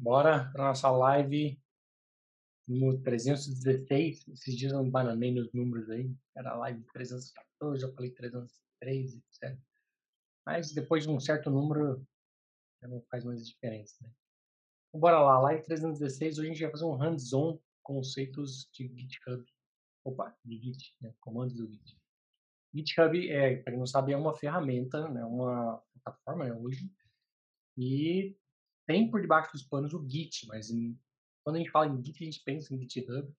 Bora para nossa live no 316. Esses dias eu não bananei nos números aí. Era live 314, eu falei 313, etc. Mas depois de um certo número, já não faz mais diferença, né? Então, bora lá, live 316. Hoje a gente vai fazer um hands-on conceitos de GitHub. Opa, de Git, né? comandos do Git. GitHub, é, para quem não sabe, é uma ferramenta, né? uma plataforma né? hoje, e tem por debaixo dos panos o Git, mas em, quando a gente fala em Git, a gente pensa em GitHub,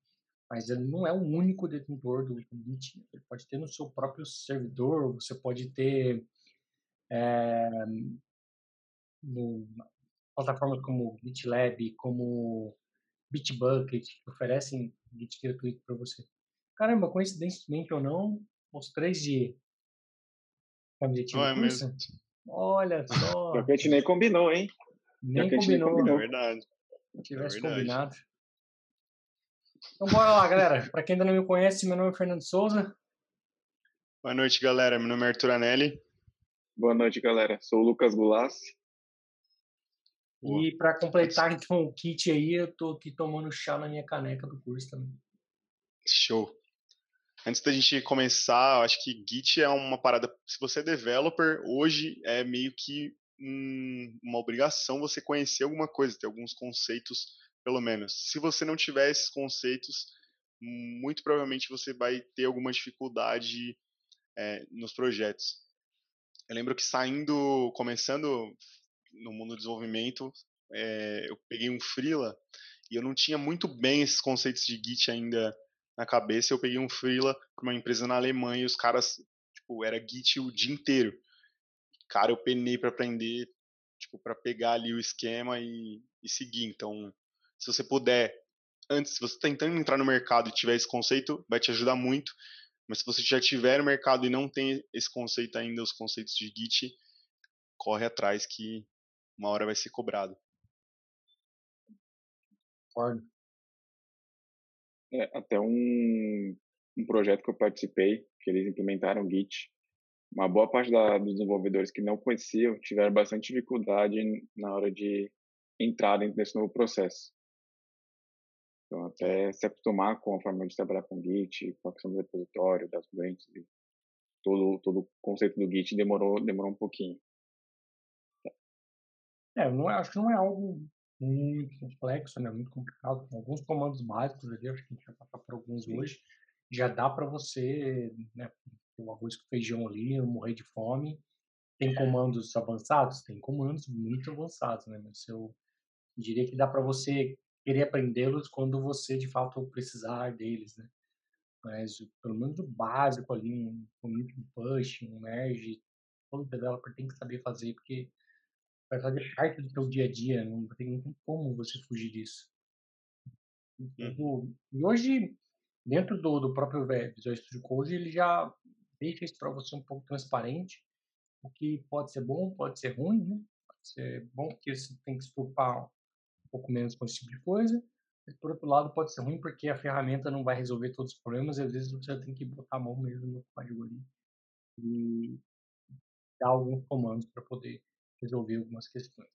mas ele não é o único detentor do, Git. Ele pode ter no seu próprio servidor, você pode ter é, no, plataformas como GitLab, como Bitbucket, que oferecem Git gratuito para você. Caramba, coincidentemente ou não, os três de objetivo não é mesmo. Olha só. a gente nem combinou, hein? Nem combinou. combinou. É verdade. Se tivesse é verdade. combinado. Então bora lá, galera. Para quem ainda não me conhece, meu nome é Fernando Souza. Boa noite, galera. Meu nome é Arthur Anelli. Boa noite, galera. Sou o Lucas Gulassi. E para completar então o kit aí, eu tô aqui tomando chá na minha caneca do curso também. Show. Antes da gente começar, eu acho que Git é uma parada. Se você é developer, hoje é meio que um, uma obrigação você conhecer alguma coisa, ter alguns conceitos, pelo menos. Se você não tiver esses conceitos, muito provavelmente você vai ter alguma dificuldade é, nos projetos. Eu lembro que saindo, começando no mundo do desenvolvimento, é, eu peguei um freela e eu não tinha muito bem esses conceitos de Git ainda na cabeça. Eu peguei um freela para uma empresa na Alemanha e os caras, tipo, era Git o dia inteiro. Cara, eu penei para aprender, tipo, para pegar ali o esquema e, e seguir. Então, se você puder, antes, se você está tentando entrar no mercado e tiver esse conceito, vai te ajudar muito. Mas se você já tiver no mercado e não tem esse conceito ainda, os conceitos de Git, corre atrás que uma hora vai ser cobrado. Concordo. É, até um, um projeto que eu participei, que eles implementaram Git, uma boa parte da, dos desenvolvedores que não conheciam tiveram bastante dificuldade na hora de entrar desse novo processo. Então, até se acostumar com a forma de trabalhar com Git, com a questão do repositório, das doentes, todo, todo o conceito do Git demorou, demorou um pouquinho. É, não é, acho que não é algo muito complexo, né? Muito complicado. Com alguns comandos básicos ali, acho que a gente vai passar por alguns Sim. hoje. Já dá para você, né, o arroz com feijão ali, não morrer de fome. Tem comandos avançados? Tem comandos muito avançados, né? Mas eu diria que dá para você querer aprendê-los quando você de fato precisar deles, né? Mas pelo menos o básico ali, um um push, um merge, todo developer tem que saber fazer, porque vai fazer parte do seu dia a dia, não tem, não tem como você fugir disso. Uhum. E hoje, dentro do, do próprio Visual Studio Code, ele já deixa isso para você um pouco transparente, o que pode ser bom, pode ser ruim, né? Pode ser bom porque você tem que se preocupar um pouco menos com esse tipo de coisa, mas por outro lado pode ser ruim porque a ferramenta não vai resolver todos os problemas e às vezes você tem que botar a mão mesmo no código ali e dar alguns comandos para poder resolver algumas questões.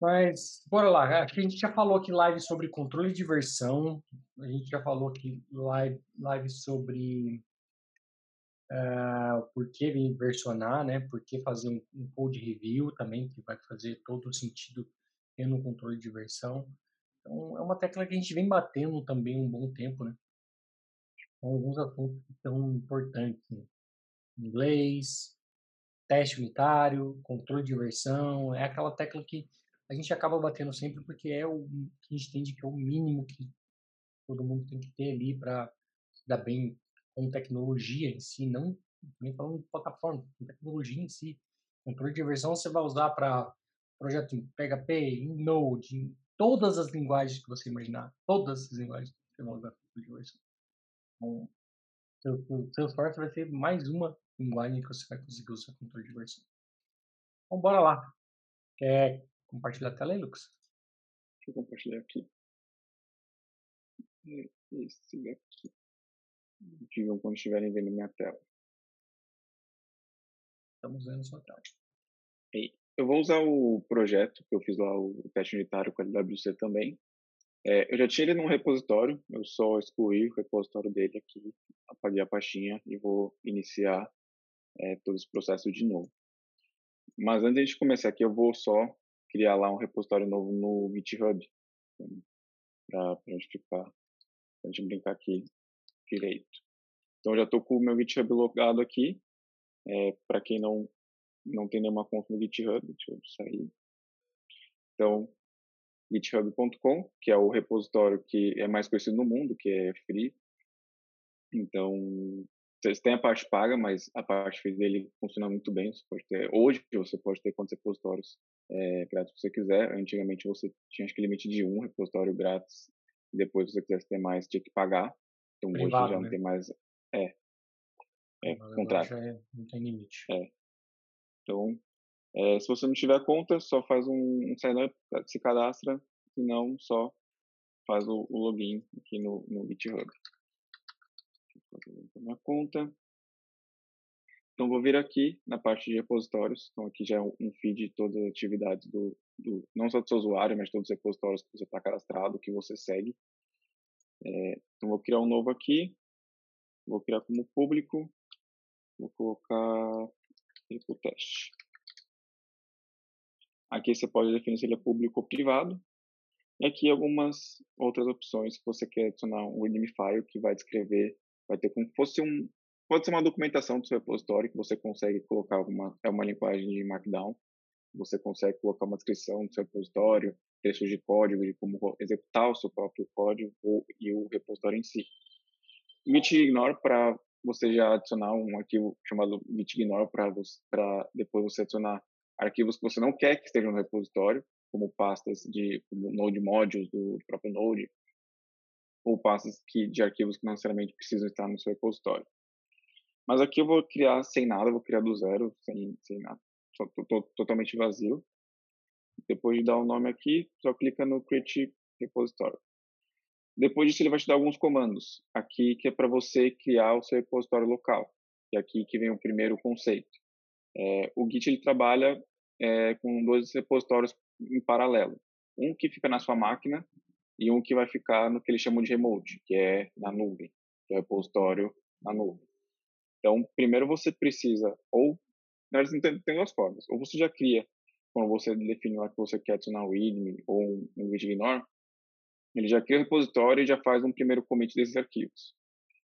Mas, bora lá. Acho que a gente já falou aqui live sobre controle de versão. A gente já falou aqui live, live sobre uh, por que versionar, né? Por que fazer um, um, code review também, que vai fazer todo o sentido tendo um controle de versão. Então, é uma tecla que a gente vem batendo também um bom tempo, né? Com alguns assuntos que são importantes. Né? Inglês, teste unitário, controle de versão, é aquela tecla que a gente acaba batendo sempre porque é o que a gente entende que é o mínimo que todo mundo tem que ter ali para dar bem com tecnologia em si, não nem falando de plataforma, com tecnologia em si. Controle de versão você vai usar para projeto em PHP, em Node, em todas as linguagens que você imaginar, todas as linguagens que você vai usar controle de versão. Então, seu, Salesforce vai ter mais uma linguagem que você vai conseguir usar controle de versão. Então, bora lá. Quer compartilhar a tela aí, Lucas? Deixa eu compartilhar aqui. Esse Digam quando estiverem vendo minha tela. Estamos vendo sua tela. Eu vou usar o projeto que eu fiz lá, o teste unitário com a LWC também. É, eu já tinha ele num repositório, eu só excluí o repositório dele aqui, apaguei a pastinha e vou iniciar é, todo esse processo de novo. Mas antes de começar aqui, eu vou só criar lá um repositório novo no GitHub, para a gente ficar, pra gente brincar aqui direito. Então, já estou com o meu GitHub logado aqui. É, para quem não, não tem nenhuma conta no GitHub, deixa eu sair. Então, github.com, que é o repositório que é mais conhecido no mundo, que é free. Então, vocês têm a parte paga, mas a parte free dele funciona muito bem. Você pode ter, hoje você pode ter quantos repositórios é, grátis você quiser. Antigamente você tinha acho que limite de um repositório grátis. Depois, se você quisesse ter mais, tinha que pagar. Então Privado, hoje já né? não tem mais. É. É, contrário. É, não tem limite. É. Então, é, se você não tiver conta, só faz um, um sign-up, se cadastra, se não, só faz o, o login aqui no, no GitHub. Uma conta. Então, vou vir aqui na parte de repositórios. Então, aqui já é um feed de todas as atividades do, do não só do seu usuário, mas de todos os repositórios que você está cadastrado, que você segue. É, então, vou criar um novo aqui. Vou criar como público. Vou colocar repo teste. Aqui você pode definir se ele é público ou privado. E aqui algumas outras opções se você quer adicionar um file que vai descrever, vai ter como se fosse um, pode ser uma documentação do seu repositório que você consegue colocar uma, é uma linguagem de Markdown, você consegue colocar uma descrição do seu repositório, textos de código, de como executar o seu próprio código ou, e o repositório em si. gitignore para você já adicionar um arquivo chamado gitignore para depois você adicionar arquivos que você não quer que estejam no repositório, como pastas de como Node Modules do, do próprio Node, ou pastas que, de arquivos que não necessariamente precisam estar no seu repositório. Mas aqui eu vou criar sem nada, vou criar do zero, sem, sem nada, só tô, tô, totalmente vazio. Depois de dar o um nome aqui, só clica no Create Repository. Depois disso, ele vai te dar alguns comandos. Aqui que é para você criar o seu repositório local. E aqui que vem o primeiro conceito. É, o Git ele trabalha é, com dois repositórios em paralelo. Um que fica na sua máquina e um que vai ficar no que eles chamam de remote, que é na nuvem, que é o repositório na nuvem. Então, primeiro você precisa, ou, na verdade, tem, tem duas formas. Ou você já cria, quando você define lá que você quer adicionar o readme ou um, um git ignore, ele já cria o repositório e já faz um primeiro commit desses arquivos.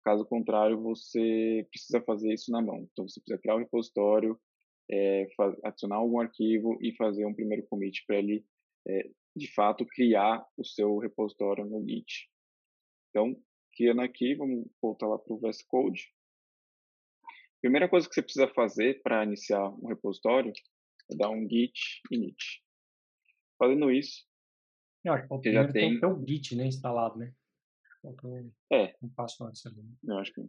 Caso contrário, você precisa fazer isso na mão. Então, você precisa criar o um repositório, é, adicionar algum arquivo e fazer um primeiro commit para ele, é, de fato, criar o seu repositório no Git. Então, criando aqui, vamos voltar lá para o VS Code. Primeira coisa que você precisa fazer para iniciar um repositório é dar um git init. Fazendo isso, eu acho que você já tem... tem que ter o git né, instalado, né? É. um passo antes ali. Né? Eu acho que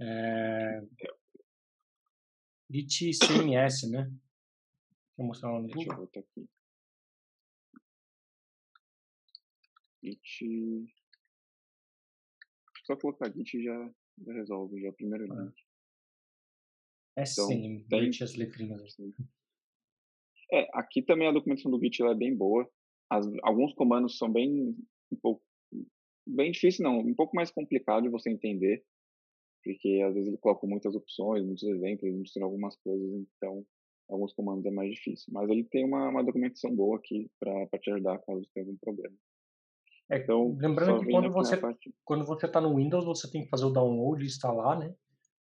é... Git CMS, né? Deixa eu mostrar lá no Deixa eu botar aqui. Git... Só colocar Git já, já resolve, já é o primeiro ah. É então, sim, tem as letrinhas. É, aqui também a documentação do Git é bem boa. As, alguns comandos são bem um pouco bem difícil não, um pouco mais complicado de você entender, porque às vezes ele coloca muitas opções, muitos exemplos, mistura algumas coisas, então alguns comandos é mais difícil. Mas ele tem uma, uma documentação boa aqui para te ajudar caso você tenha algum problema. É, então, lembrando que quando você, parte... quando você está no Windows, você tem que fazer o download e instalar, né?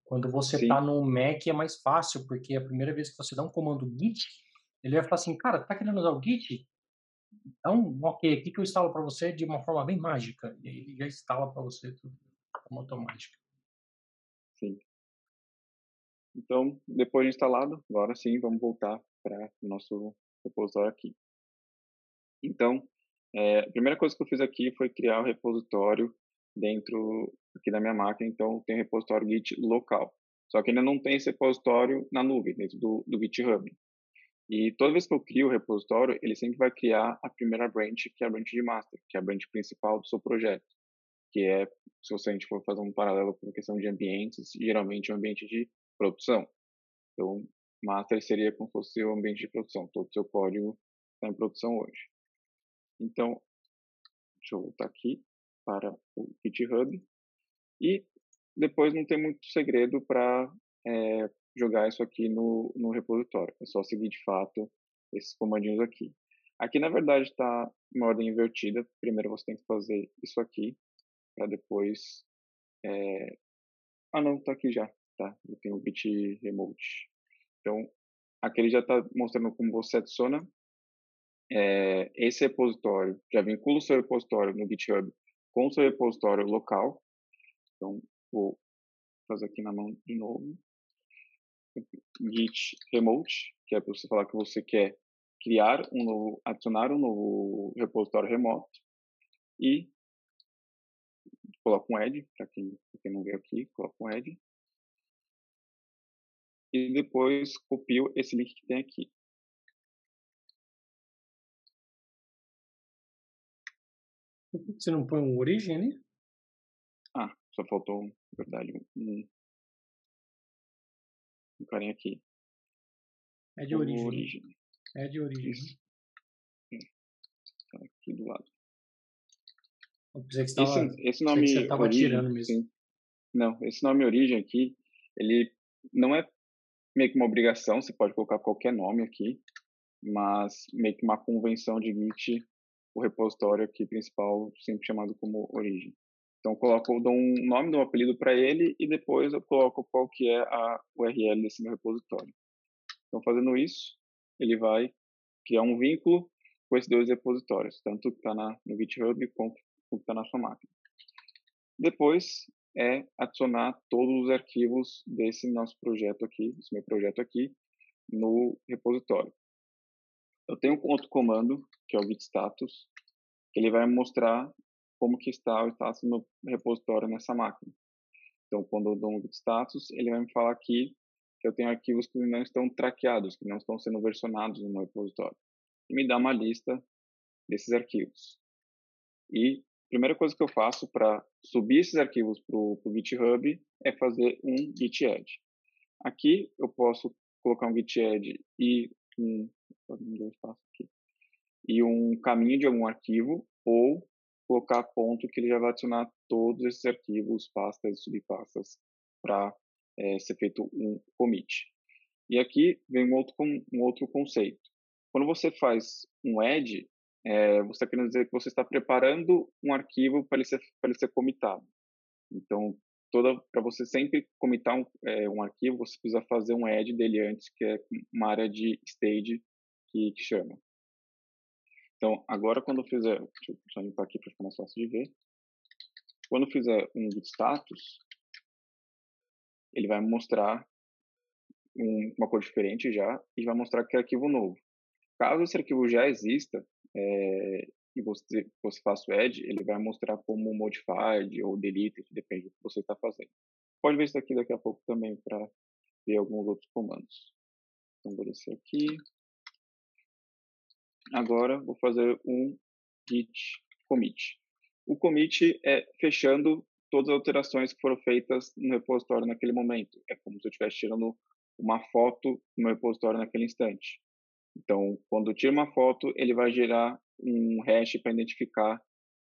Quando você está no Mac é mais fácil, porque a primeira vez que você dá um comando git, ele vai falar assim, cara, tá querendo usar o git? Então, ok, aqui que eu instalo para você de uma forma bem mágica. E aí ele já instala para você tudo forma automática. Sim. Então, depois de instalado, agora sim, vamos voltar para o nosso repositório aqui. Então, é, a primeira coisa que eu fiz aqui foi criar o repositório dentro aqui da minha máquina, então tem repositório Git local. Só que ainda não tem esse repositório na nuvem, dentro do, do GitHub. E toda vez que eu crio o repositório, ele sempre vai criar a primeira branch, que é a branch de master, que é a branch principal do seu projeto. Que é, se você, a gente for fazer um paralelo com a questão de ambientes, geralmente é um ambiente de produção. Então, master seria como se fosse o ambiente de produção, todo o seu código está em produção hoje. Então, deixa eu voltar aqui para o GitHub. E depois não tem muito segredo para é, jogar isso aqui no, no repositório. É só seguir de fato esses comandinhos aqui. Aqui, na verdade, está em ordem invertida. Primeiro você tem que fazer isso aqui, para depois... É... Ah, não, está aqui já. Tá, eu tenho o bit remote. Então, aqui ele já está mostrando como você adiciona é, esse repositório, já vincula o seu repositório no GitHub com o seu repositório local. Então, vou fazer aqui na mão de novo. Git remote, que é para você falar que você quer criar um novo, adicionar um novo repositório remoto e coloca um add, para quem, quem não viu aqui, coloca um add. E depois copio esse link que tem aqui. Você não põe um origem ali? Só faltou, na verdade, um, um carinha aqui. É de origem. origem. É de origem. Isso. É. Tá aqui do lado. Eu pensei que você tava, esse, esse nome você tava origem, tirando mesmo. Sim. Não, esse nome origem aqui, ele não é meio que uma obrigação, você pode colocar qualquer nome aqui, mas meio que uma convenção de Git, o repositório aqui principal sempre chamado como origem. Então eu coloco, eu dou um nome, dou um apelido para ele e depois eu coloco qual que é a URL desse meu repositório. Então fazendo isso, ele vai criar um vínculo com esses dois repositórios, tanto que está no GitHub quanto que está na sua máquina. Depois é adicionar todos os arquivos desse nosso projeto aqui, desse meu projeto aqui, no repositório. Eu tenho um outro comando, que é o git status, que ele vai mostrar como que está o status no repositório nessa máquina. Então, quando eu dou um status, ele vai me falar aqui que eu tenho arquivos que não estão traqueados, que não estão sendo versionados no meu repositório. E me dá uma lista desses arquivos. E a primeira coisa que eu faço para subir esses arquivos para o GitHub é fazer um git add. Aqui eu posso colocar um git add e um, e um caminho de algum arquivo ou colocar ponto que ele já vai adicionar todos esses arquivos, pastas e subpastas para é, ser feito um commit. E aqui vem um outro, um outro conceito. Quando você faz um add, é, você está querendo dizer que você está preparando um arquivo para ele ser, para ele ser comitado. Então, para você sempre comitar um, é, um, arquivo, você precisa fazer um add dele antes, que é uma área de stage que, que chama. Então, agora quando eu fizer, deixa eu só limpar aqui para ficar mais fácil de ver. Quando eu fizer um git status, ele vai mostrar um, uma cor diferente já e vai mostrar que é arquivo novo. Caso esse arquivo já exista é, e você, você faça o add, ele vai mostrar como modified ou deleted, depende do que você está fazendo. Pode ver isso aqui daqui a pouco também para ver alguns outros comandos. Então, vou descer aqui. Agora, vou fazer um git commit. O commit é fechando todas as alterações que foram feitas no repositório naquele momento. É como se eu estivesse tirando uma foto no repositório naquele instante. Então, quando eu tiro uma foto, ele vai gerar um hash para identificar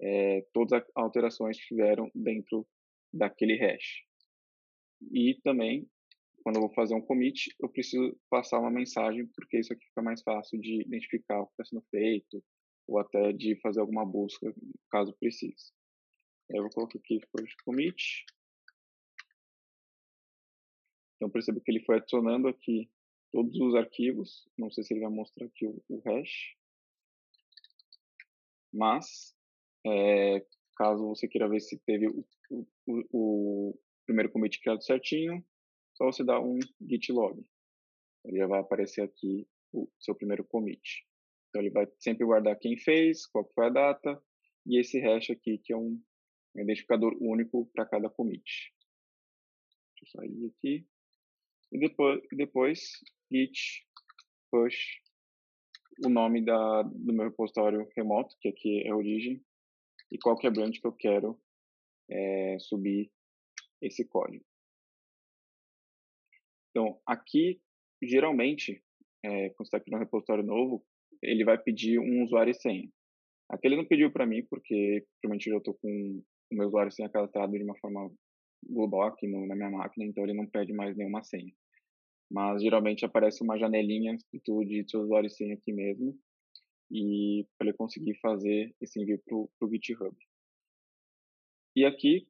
é, todas as alterações que tiveram dentro daquele hash. E também, quando eu vou fazer um commit, eu preciso passar uma mensagem, porque isso aqui fica mais fácil de identificar o que está sendo feito, ou até de fazer alguma busca, caso precise. Eu vou colocar aqui push commit. Então percebo que ele foi adicionando aqui todos os arquivos. Não sei se ele vai mostrar aqui o, o hash. Mas, é, caso você queira ver se teve o, o, o, primeiro commit criado certinho, só você dá um git log. Ele já vai aparecer aqui o seu primeiro commit. Então ele vai sempre guardar quem fez, qual foi a data, e esse hash aqui, que é um identificador único para cada commit. Deixa eu sair aqui. E depois, depois git push o nome da, do meu repositório remoto, que aqui é a origem, e qual que é a branch que eu quero é, subir esse código. Então, aqui geralmente, é, quando você está criando um repositório novo, ele vai pedir um usuário e senha. Aqui ele não pediu para mim, porque provavelmente eu estou com o meu usuário e senha cadastrado de uma forma global aqui no, na minha máquina, então ele não pede mais nenhuma senha. Mas geralmente aparece uma janelinha escrito de seu usuário e senha aqui mesmo, e para ele conseguir fazer esse envio para o GitHub. E aqui,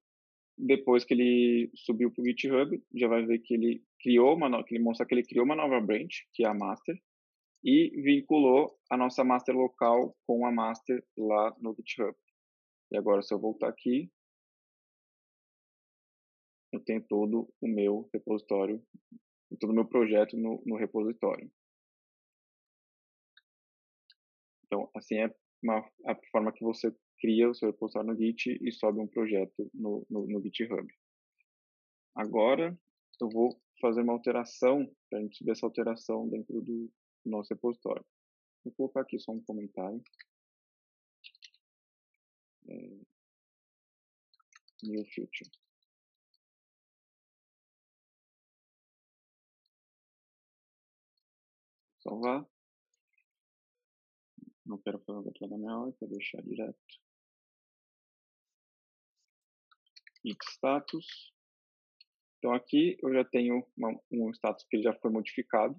depois que ele subiu para o GitHub, já vai ver que ele criou uma, que ele mostra que ele criou uma nova branch, que é a master, e vinculou a nossa master local com a master lá no GitHub. E agora, se eu voltar aqui, eu tenho todo o meu repositório, todo o meu projeto no, no repositório. Então, assim é uma, a forma que você cria o seu repositório no Git e sobe um projeto no, no, no GitHub. Agora, eu vou fazer uma alteração, para a gente subir essa alteração dentro do nosso repositório. Vou colocar aqui só um comentário. É, new future. Salvar. Não quero fazer uma da minha quero deixar direto. Git status. Então aqui eu já tenho uma, um status que já foi modificado.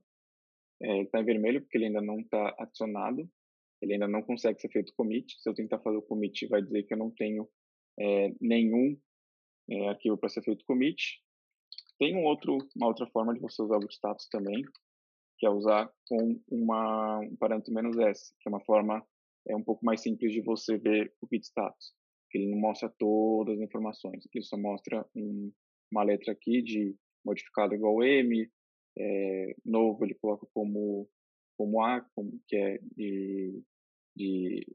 É, está em vermelho porque ele ainda não está adicionado. Ele ainda não consegue ser feito commit. Se eu tentar fazer o commit, vai dizer que eu não tenho é, nenhum é, arquivo para ser feito commit. Tem um outro, uma outra forma de você usar o status também, que é usar com uma, um parâmetro menos "-s", que é uma forma é um pouco mais simples de você ver o git status. Ele não mostra todas as informações, ele só mostra um, uma letra aqui de modificado igual M, é, novo ele coloca como, como A, como, que é de, de,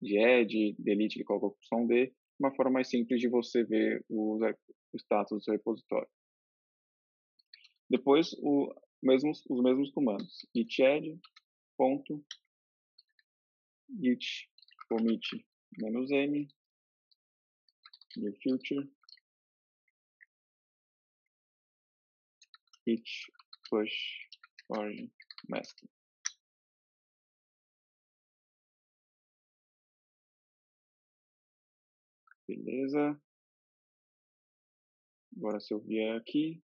de add, delete ele coloca com som D, uma forma mais simples de você ver o, o status do seu repositório. Depois, o, mesmos, os mesmos comandos. git add, ponto, git commit menos "-m", new future, git push origin master. Beleza. Agora se eu vier aqui,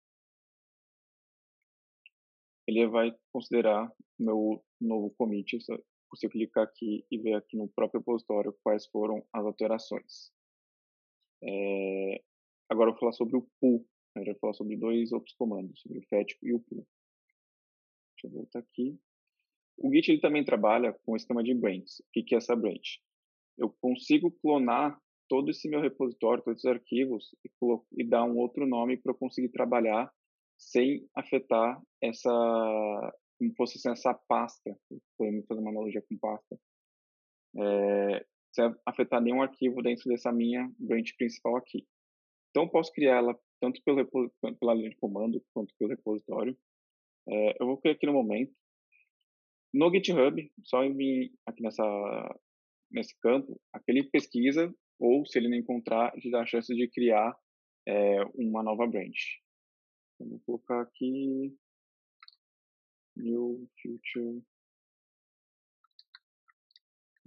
ele vai considerar meu novo commit você clicar aqui e ver aqui no próprio repositório quais foram as alterações. É, agora eu vou falar sobre o pull. Né? Eu vou falar sobre dois outros comandos, sobre o fetch e o pull. Deixa eu voltar aqui. O Git ele também trabalha com o esquema de branch. O que é essa branch? Eu consigo clonar todo esse meu repositório, todos esses arquivos e, e dar um outro nome para eu conseguir trabalhar sem afetar essa, como fosse assim, essa pasta, podemos fazer uma analogia com pasta, é, sem afetar nenhum arquivo dentro dessa minha branch principal aqui. Então, eu posso criar ela tanto pelo, pela linha de comando quanto pelo repositório. É, eu vou criar aqui no momento. No GitHub, só vir aqui nessa, nesse campo, aquele pesquisa, ou se ele não encontrar, ele dá a chance de criar é, uma nova branch. Vou colocar aqui New Future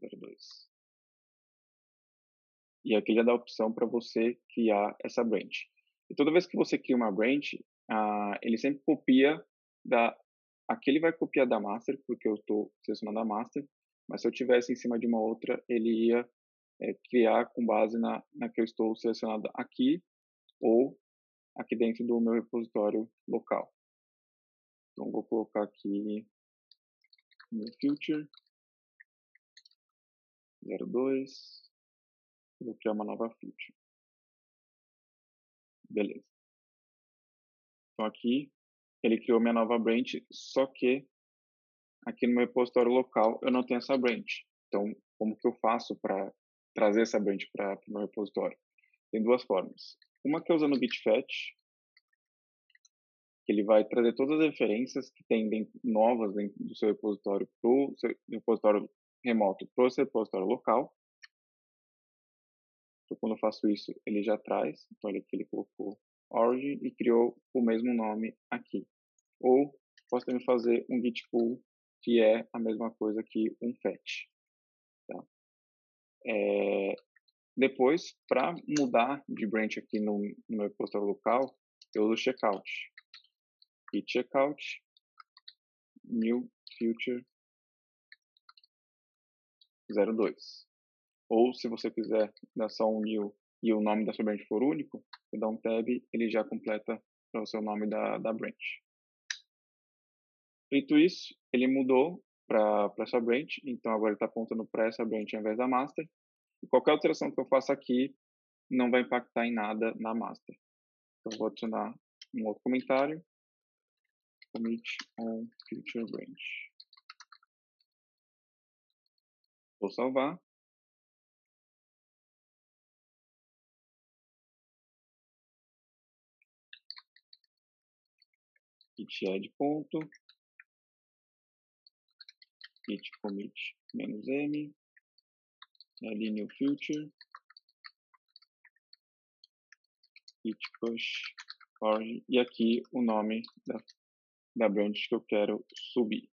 02. E aqui já dá a opção para você criar essa branch. E toda vez que você cria uma branch, uh, ele sempre copia da. Aqui ele vai copiar da master, porque eu estou selecionando a master, mas se eu tivesse em cima de uma outra, ele ia é, criar com base na, na que eu estou selecionado aqui, ou aqui dentro do meu repositório local. Então, vou colocar aqui no future 02. Vou criar uma nova feature. Beleza. Então, aqui ele criou minha nova branch, só que aqui no meu repositório local eu não tenho essa branch. Então, como que eu faço para trazer essa branch para o meu repositório? Tem duas formas. Uma que é usando o git fetch, que ele vai trazer todas as referências que tem dentro, novas dentro do seu repositório para o repositório remoto para o seu repositório local. Então, quando eu faço isso, ele já traz. Então, ele, ele colocou origin e criou o mesmo nome aqui. Ou posso também fazer um git pull, que é a mesma coisa que um fetch. Tá? É, depois, para mudar de branch aqui no, no meu repositório local, eu uso checkout. E checkout, new future 02. Ou se você quiser dar só um new e o nome da sua branch for único, você dá um tab, ele já completa para o seu nome da, da branch. Feito isso, ele mudou para essa branch, então agora ele está apontando para essa branch ao invés da master. E qualquer alteração que eu faça aqui não vai impactar em nada na master. Então vou adicionar um outro comentário, commit on future branch. Vou salvar. Git add ponto. Git commit menos m. Ali new future. Git push org e aqui o nome da, da branch que eu quero subir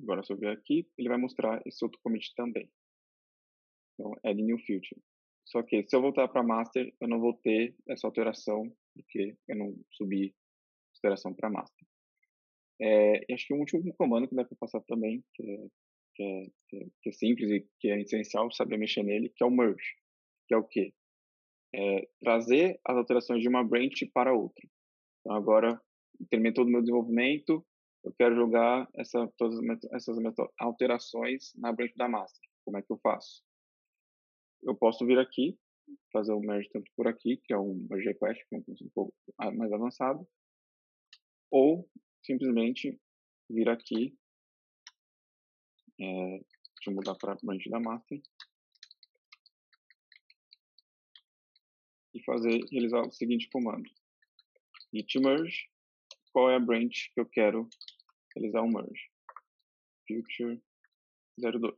Agora, se eu vier aqui, ele vai mostrar esse outro commit também. Então, add new future. Só que se eu voltar para master, eu não vou ter essa alteração, porque eu não subi alteração para master. É, e acho que um último comando que dá para passar também, que é, que, é, que é, simples e que é essencial saber mexer nele, que é o merge. Que é o quê? É trazer as alterações de uma branch para outra. Então, agora, todo o meu desenvolvimento, eu quero jogar essa, todas essas alterações na branch da master. Como é que eu faço? Eu posso vir aqui, fazer o merge tanto por aqui, que é um merge request, que é um pouco mais avançado, ou simplesmente vir aqui, é, deixa eu mudar para branch da master, e fazer, realizar o seguinte comando, git merge, qual é a branch que eu quero realizar um merge. Future 02.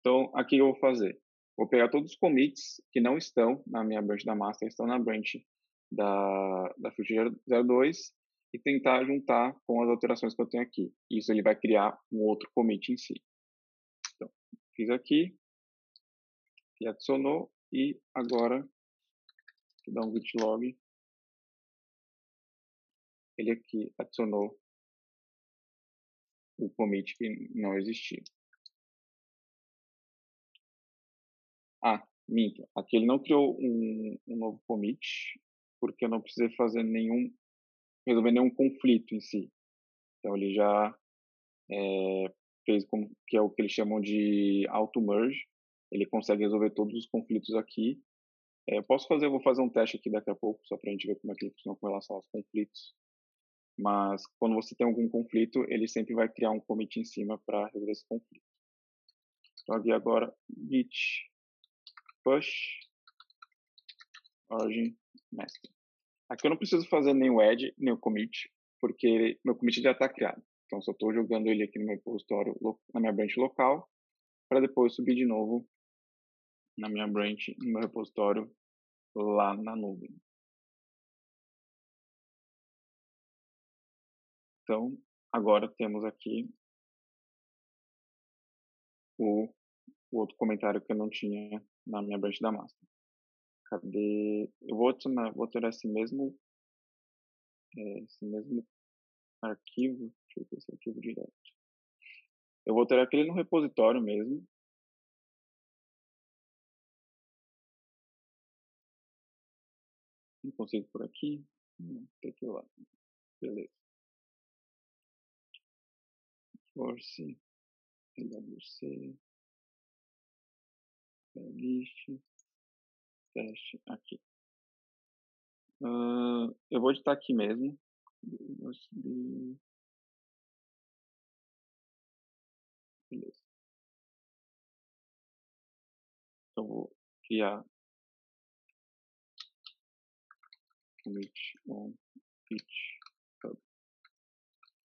Então, aqui eu vou fazer. Vou pegar todos os commits que não estão na minha branch da master, estão na branch da, da Future 02 e tentar juntar com as alterações que eu tenho aqui. Isso ele vai criar um outro commit em si. Então, fiz aqui, ele adicionou e agora vou dar um git log. Ele aqui adicionou o commit que não existia. Ah, minto. Aqui ele não criou um, um novo commit, porque eu não precisei fazer nenhum, resolver nenhum conflito em si. Então ele já é, fez como que é o que eles chamam de auto merge. Ele consegue resolver todos os conflitos aqui. É, eu posso fazer, eu vou fazer um teste aqui daqui a pouco, só para a gente ver como é que ele funciona com relação aos conflitos. Mas quando você tem algum conflito, ele sempre vai criar um commit em cima para resolver esse conflito. Então aqui agora git push origin master. Aqui eu não preciso fazer nem o add, nem o commit, porque meu commit já está criado. Então só estou jogando ele aqui no meu repositório, na minha branch local, para depois subir de novo na minha branch, no meu repositório lá na nuvem. Então, agora temos aqui o, o, outro comentário que eu não tinha na minha branch da master. Cadê? Eu vou adicionar, vou ter esse mesmo, é, esse mesmo arquivo. Deixa eu ver esse arquivo direto. Eu vou ter aquele no repositório mesmo. Não consigo por aqui. Não, tem que ir lá. Beleza. Force, LWC, list, teste aqui. Uh, eu vou editar aqui mesmo. Beleza. Então vou criar commit on pitch. Então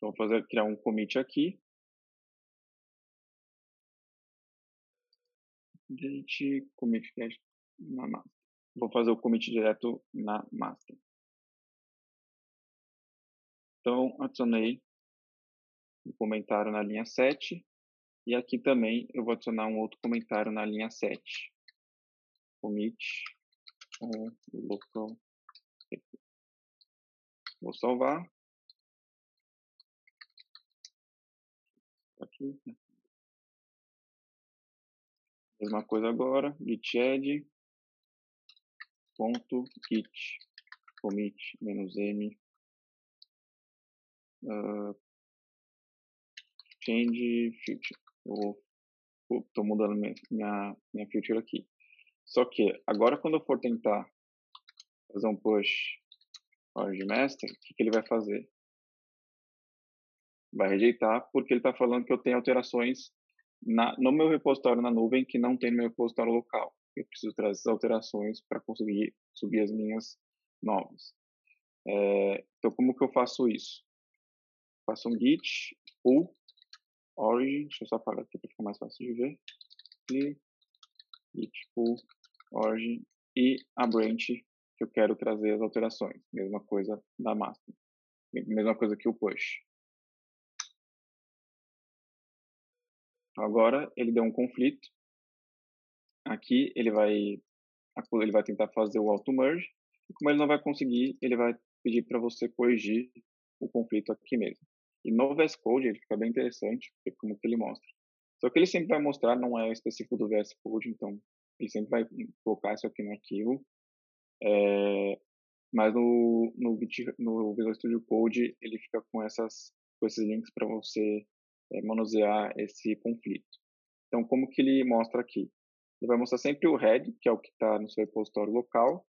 vou fazer criar um commit aqui Git commit na master. Vou fazer o commit direto na master. Então, adicionei um comentário na linha 7 e aqui também eu vou adicionar um outro comentário na linha 7. Commit com local. Vou salvar. Aqui. Mesma coisa agora. git ponto git commit m uh, change future. Eu estou mudando minha, minha, minha future aqui. Só que agora quando eu for tentar fazer um push org master, o que, que ele vai fazer? Vai rejeitar porque ele está falando que eu tenho alterações na, no meu repositório na nuvem que não tem no meu repositório local. Eu preciso trazer essas alterações para conseguir subir as minhas novas. É, então, como que eu faço isso? Faço um git pull origin, deixa eu só apagar aqui para ficar mais fácil de ver. E git pull origin e a branch que eu quero trazer as alterações. Mesma coisa da master. Mesma coisa que o push. Agora ele deu um conflito. Aqui ele vai ele vai tentar fazer o auto merge. E como ele não vai conseguir, ele vai pedir para você corrigir o conflito aqui mesmo. E no VS Code ele fica bem interessante, porque como que ele mostra. Só que ele sempre vai mostrar, não é específico do VS Code, então ele sempre vai colocar isso aqui no arquivo. É, mas no, no, no Visual Studio Code ele fica com, essas, com esses links para você é, manusear esse conflito. Então, como que ele mostra aqui? Ele vai mostrar sempre o head, que é o que está no seu repositório local,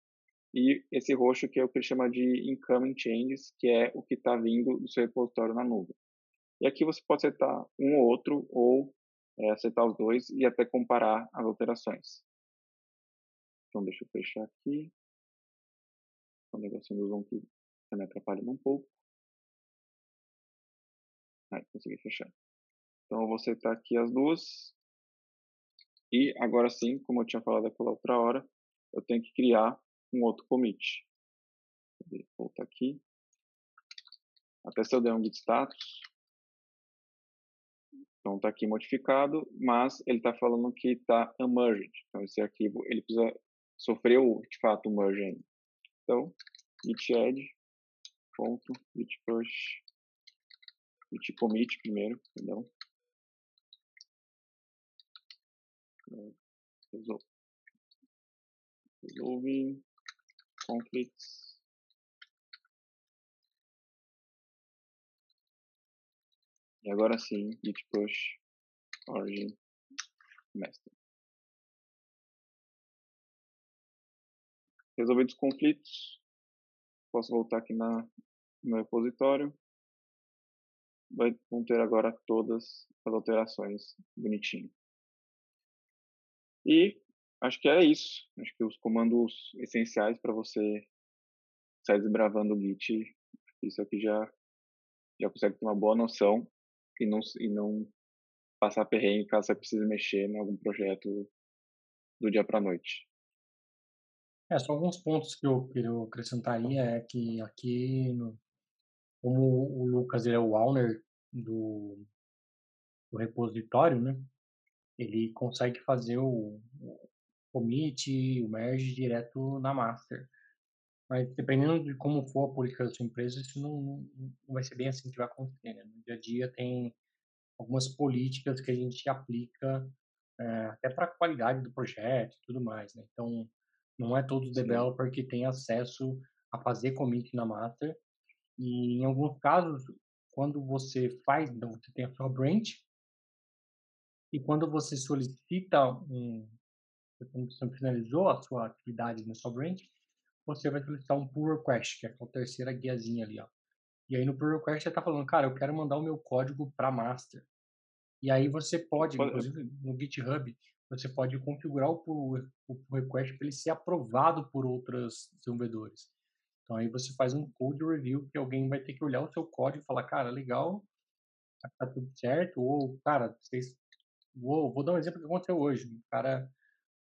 e esse roxo que é o que ele chama de incoming changes, que é o que está vindo do seu repositório na nuvem. E aqui você pode setar um ou outro, ou é, acertar os dois e até comparar as alterações. Então, deixa eu fechar aqui. O negocinho do zoom que me atrapalhando um pouco. Aí, consegui fechar. Então, eu vou setar aqui as duas. E agora sim, como eu tinha falado aquela outra hora, eu tenho que criar um outro commit. Vou voltar aqui. Até se eu der um git status. Então está aqui modificado, mas ele está falando que está unmerged. Então esse arquivo ele precisa sofreu de fato o merge ainda. Então git add ponto git push git commit primeiro, perdão. Resolve. Resolve conflicts. E agora sim, git push origin master. Resolvidos os conflitos, posso voltar aqui na, no meu repositório. Vai, vão ter agora todas as alterações bonitinho. E acho que é isso. Acho que os comandos essenciais para você sair desbravando o Git, isso aqui já, já consegue ter uma boa noção e não, e não passar perrengue caso você precise mexer em algum projeto do dia para noite. É, só alguns pontos que eu, que eu acrescentaria é que aqui, no, como o Lucas ele é o owner do, do repositório, né? Ele consegue fazer o, commit, o merge direto na master. Mas dependendo de como for a política da sua empresa, isso não, não, não vai ser bem assim que vai acontecer. Né? No dia a dia tem algumas políticas que a gente aplica é, até para a qualidade do projeto e tudo mais. Né? Então, não é todo developer que tem acesso a fazer commit na master. E em alguns casos, quando você faz, então você tem a sua branch, e quando você solicita um, quando você finalizou a sua atividade sua branch, você vai solicitar um pull request, que é a terceira guiazinha ali, ó. E aí no pull request você está falando, cara, eu quero mandar o meu código para master. E aí você pode, inclusive no GitHub, você pode configurar o pull, o pull request para ele ser aprovado por outros desenvolvedores. Então aí você faz um code review que alguém vai ter que olhar o seu código e falar, cara, legal, tá tudo certo, ou, cara, vocês... Vou, vou dar um exemplo que aconteceu hoje. O cara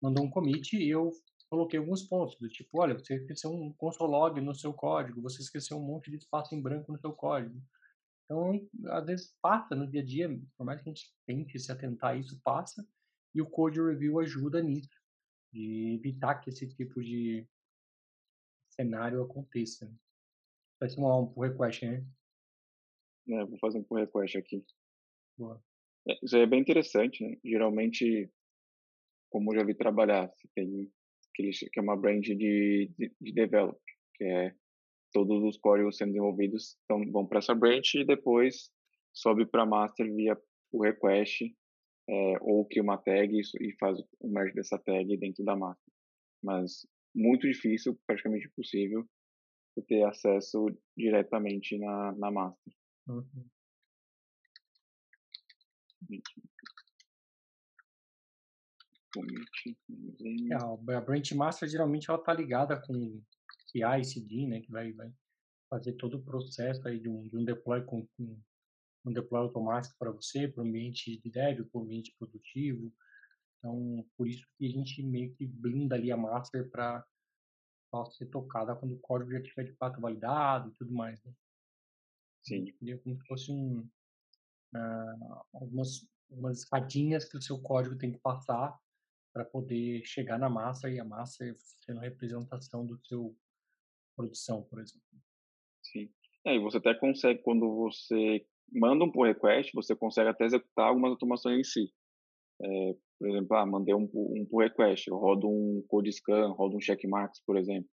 mandou um commit e eu coloquei alguns pontos, do tipo, olha, você esqueceu um console log no seu código, você esqueceu um monte de espaço em branco no seu código. Então, às vezes passa no dia a dia, por mais que a gente tente se atentar a isso, passa, e o code review ajuda nisso, de evitar que esse tipo de cenário aconteça. Vai simular um pull request, né? É, vou fazer um pull request aqui. Boa. É, isso aí é bem interessante, né? Geralmente, como eu já vi trabalhar, você tem aquele, que é uma brand de, de, de develop, que é todos os códigos sendo desenvolvidos então, vão para essa branch e depois sobe para master via o request é, ou cria uma tag e faz o merge dessa tag dentro da master. Mas muito difícil, praticamente impossível, ter acesso diretamente na, na master. Uhum. É, a branch master geralmente ela tá ligada com CI, CD, né, que vai, vai fazer todo o processo aí de um, de um deploy com, com um deploy automático para você, para o ambiente de dev, para o ambiente produtivo. Então, por isso que a gente meio que blinda ali a master para ser tocada quando o código já estiver de fato validado e tudo mais. Né? Sim. Seria como se fosse um, uh, algumas, escadinhas que o seu código tem que passar para poder chegar na massa e a massa sendo representação do seu produção, por exemplo. Sim. É, e você até consegue, quando você manda um pull request, você consegue até executar algumas automações em si. É, por exemplo, ah, mandei um, um pull request, eu rodo um code scan, rodo um checkmarks, por exemplo.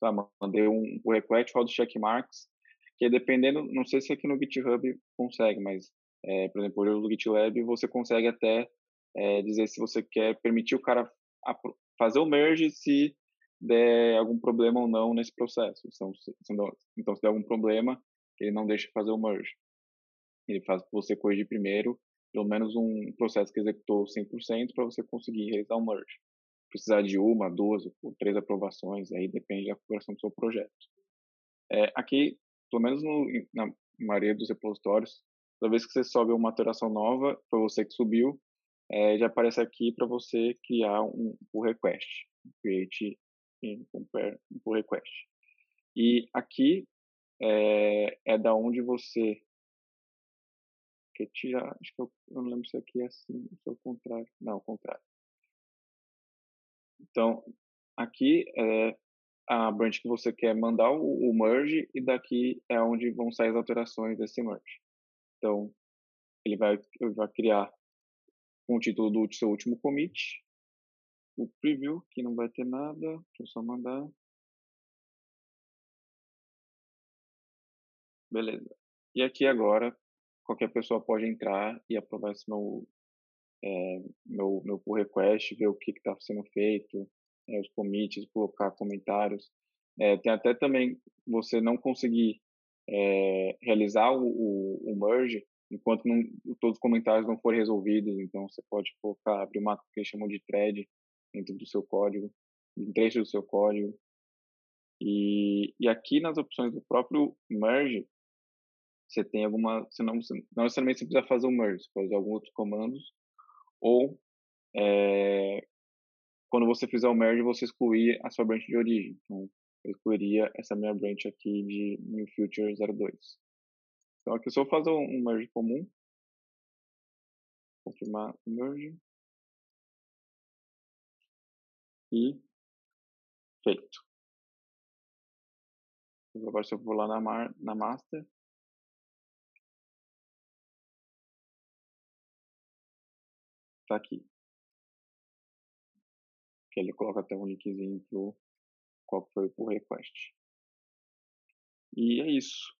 Tá, mandei um pull request, rodo checkmarks, que dependendo, não sei se aqui no GitHub consegue, mas, é, por exemplo, no GitLab você consegue até é, dizer se você quer permitir o cara fazer o merge se der algum problema ou não nesse processo. Então, se, então, se der algum problema, ele não deixa fazer o merge. Ele faz você corrigir primeiro, pelo menos um processo que executou 100% para você conseguir realizar o merge. Precisar de uma, duas ou três aprovações, aí depende da configuração do seu projeto. É, aqui, pelo menos no, na maioria dos repositórios, toda vez que você sobe uma alteração nova, foi você que subiu, é, já aparece aqui para você criar um pull request, create um pull request. E aqui é, é da onde você quer tirar, acho que eu, eu não lembro se aqui é assim, se é o contrário, não, o contrário. Então, aqui é a branch que você quer mandar o, o merge e daqui é onde vão sair as alterações desse merge. Então, ele vai, ele vai criar com o título do seu último commit, o preview, que não vai ter nada, deixa eu só mandar. Beleza. E aqui agora, qualquer pessoa pode entrar e aprovar esse meu, é, meu, meu pull request, ver o que está sendo feito, é, os commits, colocar comentários. É, tem até também você não conseguir é, realizar o, o, o merge, enquanto não, todos os comentários não forem resolvidos. Então, você pode colocar, abrir uma que eles chamam de thread dentro do seu código, um trecho do seu código. E, e aqui nas opções do próprio merge, você tem alguma, você não, não necessariamente você precisa fazer o merge, você pode usar alguns outros comandos, ou é, quando você fizer o merge, você excluir a sua branch de origem. Então, eu excluiria essa minha branch aqui de new future 02. Então aqui eu só vou fazer um merge comum. Confirmar merge. E feito. Agora se eu vou lá na, mar, na master. Tá aqui. Que ele coloca até um linkzinho pro qual foi o request. E é isso.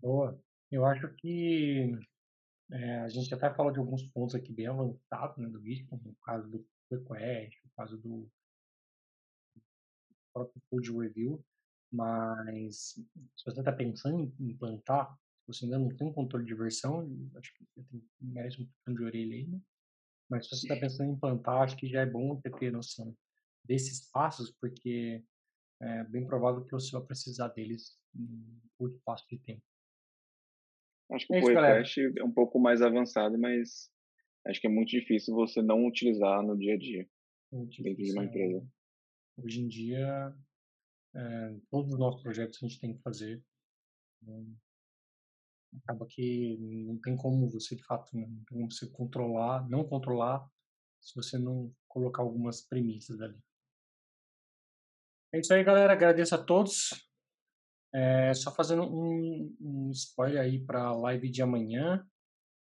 Boa. Eu acho que é, a gente até falou de alguns pontos aqui bem avançados né, do Git, como o caso do request, o caso do próprio code review, mas se você está pensando em implantar, se você ainda não tem um controle de versão, acho que você tem, merece um pouquinho de orelha aí, né? Mas se você está pensando em implantar, acho que já é bom ter, ter noção desses passos, porque é bem provável que você vai precisar deles em curto espaço de tempo. Acho que é o request é um pouco mais avançado, mas acho que é muito difícil você não utilizar no dia a dia dentro de uma difícil, empresa. né? Hoje em dia, eh, todos os nossos projetos a gente tem que fazer. Hum, acaba que não tem como você, de fato, não tem como você controlar, não controlar, se você não colocar algumas premissas ali. É isso aí, galera. Agradeço a todos. É, só fazendo um, um spoiler aí para a live de amanhã.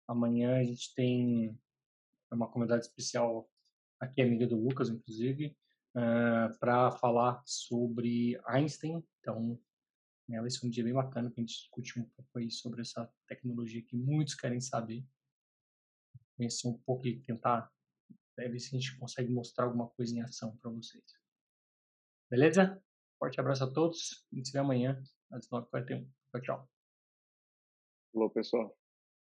Amanhã a gente tem uma comunidade especial aqui, amiga do Lucas, inclusive, para falar sobre Einstein. Então, né, vai ser um dia bem bacana para a gente discutir um pouco aí sobre essa tecnologia que muitos querem saber. Conhecer um pouco e tentar né, ver se a gente consegue mostrar alguma coisa em ação para vocês. Beleza? Forte abraço a todos. A gente se vê amanhã às 9h41. Tchau, tchau. Falou, pessoal.